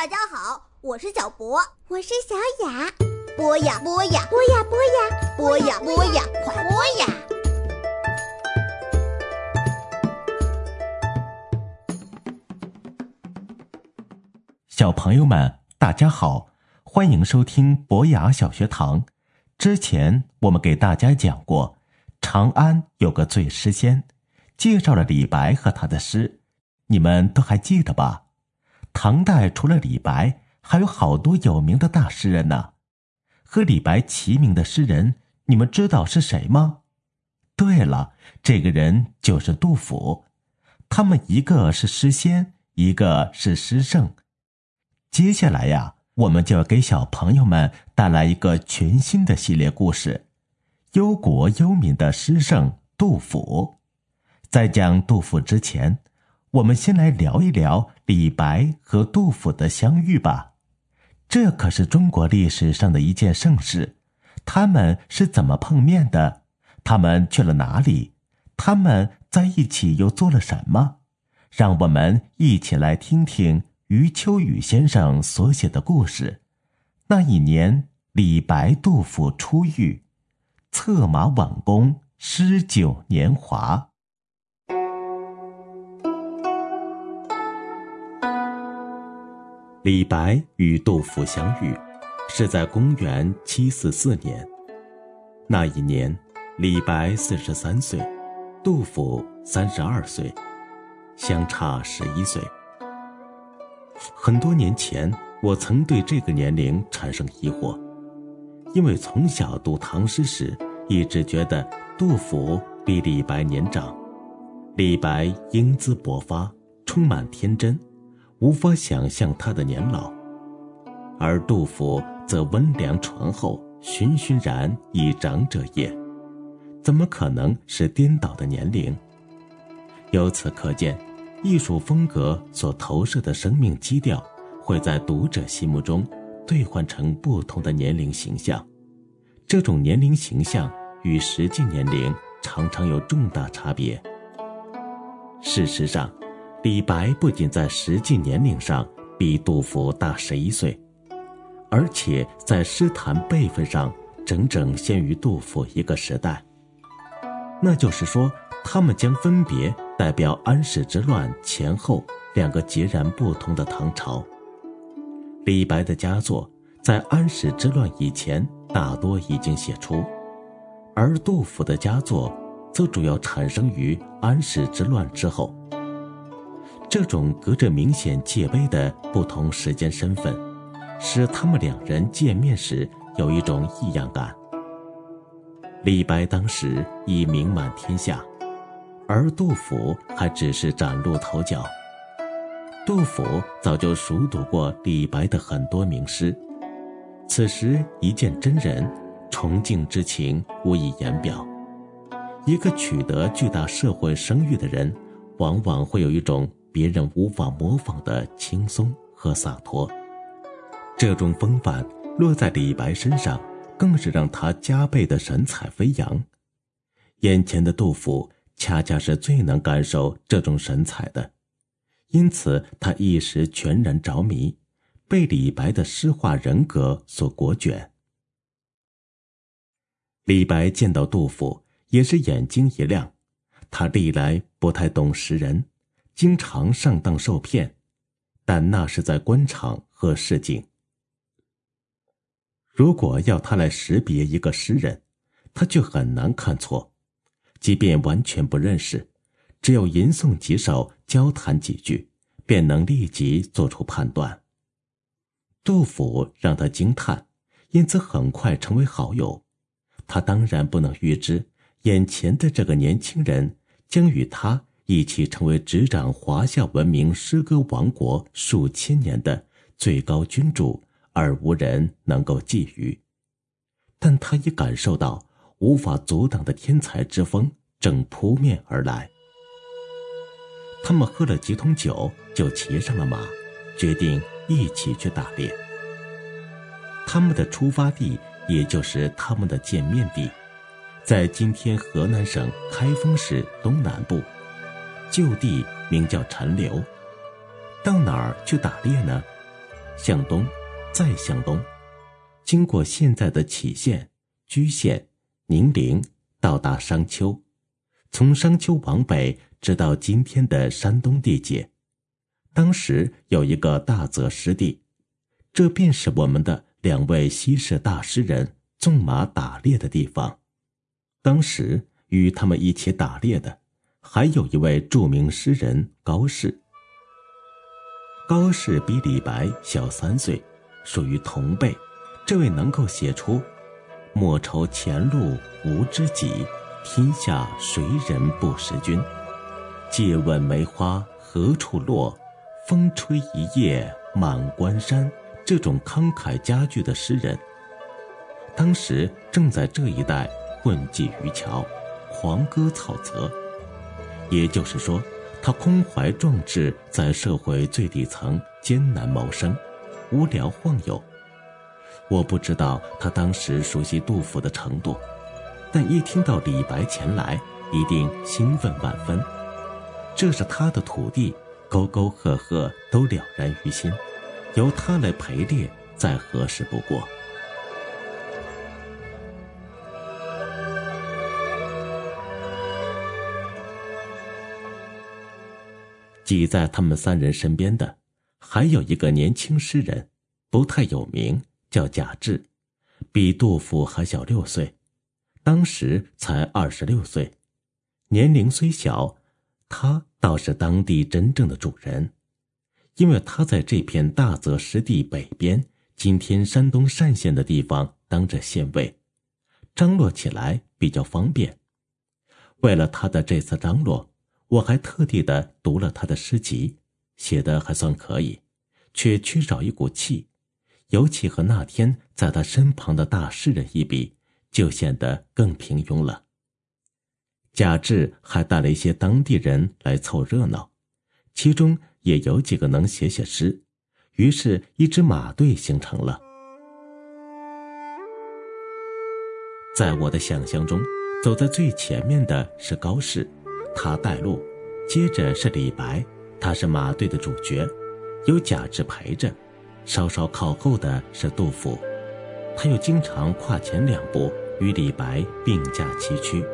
大家好，我是小博，我是小雅。播呀播呀，播呀播呀，播呀播呀，快播呀！小朋友们，大家好，欢迎收听博雅小学堂。之前我们给大家讲过，长安有个醉诗仙，介绍了李白和他的诗，你们都还记得吧？唐代除了李白，还有好多有名的大诗人呢。和李白齐名的诗人，你们知道是谁吗？对了，这个人就是杜甫。他们一个是诗仙，一个是诗圣。接下来呀，我们就要给小朋友们带来一个全新的系列故事——忧国忧民的诗圣杜甫。在讲杜甫之前，我们先来聊一聊李白和杜甫的相遇吧。这可是中国历史上的一件盛事。他们是怎么碰面的？他们去了哪里？他们在一起又做了什么？让我们一起来听听。余秋雨先生所写的故事，那一年李白、杜甫初遇，策马挽弓，诗酒年华。李白与杜甫相遇，是在公元七四四年。那一年，李白四十三岁，杜甫三十二岁，相差十一岁。很多年前，我曾对这个年龄产生疑惑，因为从小读唐诗时，一直觉得杜甫比李白年长。李白英姿勃发，充满天真，无法想象他的年老；而杜甫则温良醇厚，循循然以长者也，怎么可能是颠倒的年龄？由此可见。艺术风格所投射的生命基调，会在读者心目中兑换成不同的年龄形象。这种年龄形象与实际年龄常常有重大差别。事实上，李白不仅在实际年龄上比杜甫大十一岁，而且在诗坛辈分上整整先于杜甫一个时代。那就是说，他们将分别。代表安史之乱前后两个截然不同的唐朝。李白的佳作在安史之乱以前大多已经写出，而杜甫的佳作则主要产生于安史之乱之后。这种隔着明显界碑的不同时间身份，使他们两人见面时有一种异样感。李白当时已名满天下。而杜甫还只是崭露头角。杜甫早就熟读过李白的很多名诗，此时一见真人，崇敬之情无以言表。一个取得巨大社会声誉的人，往往会有一种别人无法模仿的轻松和洒脱。这种风范落在李白身上，更是让他加倍的神采飞扬。眼前的杜甫。恰恰是最能感受这种神采的，因此他一时全然着迷，被李白的诗画人格所裹卷。李白见到杜甫也是眼睛一亮，他历来不太懂识人，经常上当受骗，但那是在官场和市井。如果要他来识别一个诗人，他却很难看错。即便完全不认识，只有吟诵几首、交谈几句，便能立即做出判断。杜甫让他惊叹，因此很快成为好友。他当然不能预知，眼前的这个年轻人将与他一起成为执掌华夏文明诗歌王国数千年的最高君主，而无人能够觊觎。但他也感受到。无法阻挡的天才之风正扑面而来。他们喝了几桶酒，就骑上了马，决定一起去打猎。他们的出发地，也就是他们的见面地，在今天河南省开封市东南部，旧地名叫陈留。到哪儿去打猎呢？向东，再向东，经过现在的杞县、居县、宁陵，到达商丘，从商丘往北，直到今天的山东地界。当时有一个大泽湿地，这便是我们的两位西式大诗人纵马打猎的地方。当时与他们一起打猎的，还有一位著名诗人高适。高适比李白小三岁，属于同辈。这位能够写出“莫愁前路无知己，天下谁人不识君？借问梅花何处落？”风吹一夜满关山，这种慷慨佳句的诗人，当时正在这一带混迹于桥，狂歌草泽。也就是说，他空怀壮志，在社会最底层艰难谋生，无聊晃悠。我不知道他当时熟悉杜甫的程度，但一听到李白前来，一定兴奋万分。这是他的土地。沟沟壑壑都了然于心，由他来陪猎，再合适不过。挤在他们三人身边的，还有一个年轻诗人，不太有名，叫贾至，比杜甫还小六岁，当时才二十六岁，年龄虽小。他倒是当地真正的主人，因为他在这片大泽湿地北边，今天山东单县的地方当着县尉，张罗起来比较方便。为了他的这次张罗，我还特地的读了他的诗集，写的还算可以，却缺少一股气，尤其和那天在他身旁的大诗人一比，就显得更平庸了。贾至还带了一些当地人来凑热闹，其中也有几个能写写诗，于是，一支马队形成了。在我的想象中，走在最前面的是高适，他带路；接着是李白，他是马队的主角，有贾至陪着；稍稍靠后的是杜甫，他又经常跨前两步，与李白并驾齐驱。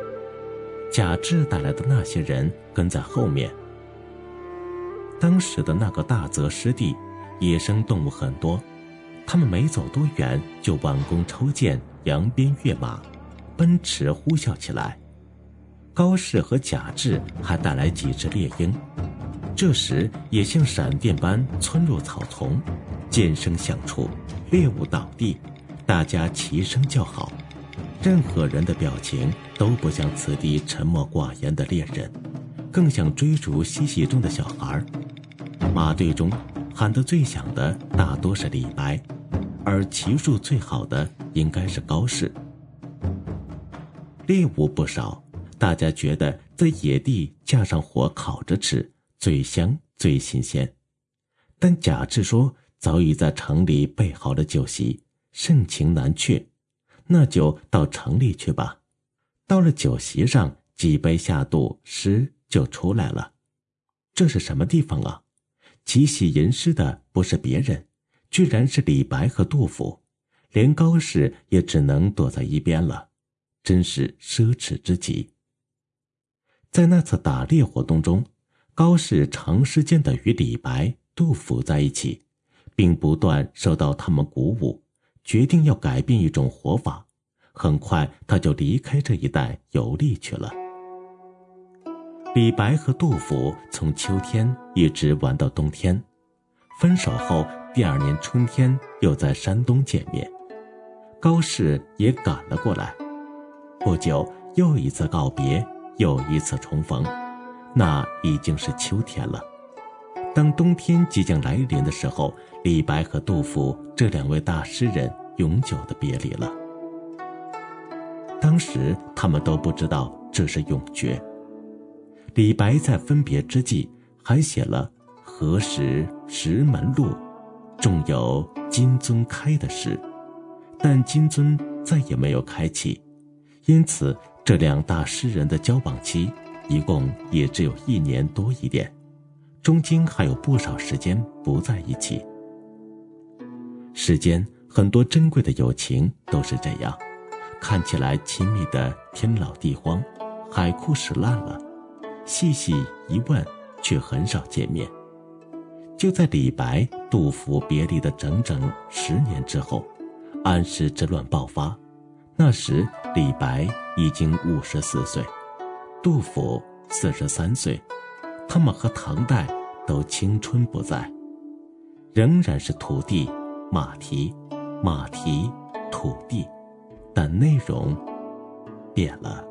贾至带来的那些人跟在后面。当时的那个大泽湿地，野生动物很多，他们没走多远就挽弓抽箭、扬鞭跃马、奔驰呼啸起来。高适和贾至还带来几只猎鹰，这时也像闪电般窜入草丛，剑声响处，猎物倒地，大家齐声叫好。任何人的表情都不像此地沉默寡言的猎人，更像追逐嬉戏中的小孩。马队中喊得最响的大多是李白，而骑术最好的应该是高适。猎物不少，大家觉得在野地架上火烤着吃最香最新鲜。但贾至说早已在城里备好了酒席，盛情难却。那就到城里去吧。到了酒席上，几杯下肚，诗就出来了。这是什么地方啊？齐喜吟诗的不是别人，居然是李白和杜甫，连高适也只能躲在一边了，真是奢侈之极。在那次打猎活动中，高适长时间的与李白、杜甫在一起，并不断受到他们鼓舞。决定要改变一种活法，很快他就离开这一带游历去了。李白和杜甫从秋天一直玩到冬天，分手后第二年春天又在山东见面，高适也赶了过来。不久又一次告别，又一次重逢，那已经是秋天了。当冬天即将来临的时候，李白和杜甫这两位大诗人永久的别离了。当时他们都不知道这是永诀。李白在分别之际还写了“何时石门路，重有金樽开”的诗，但金樽再也没有开启，因此这两大诗人的交往期一共也只有一年多一点。中间还有不少时间不在一起。世间很多珍贵的友情都是这样，看起来亲密的天老地荒，海枯石烂了，细细一问，却很少见面。就在李白、杜甫别离的整整十年之后，安史之乱爆发。那时，李白已经五十四岁，杜甫四十三岁，他们和唐代都青春不在，仍然是土地、马蹄、马蹄、土地，但内容变了。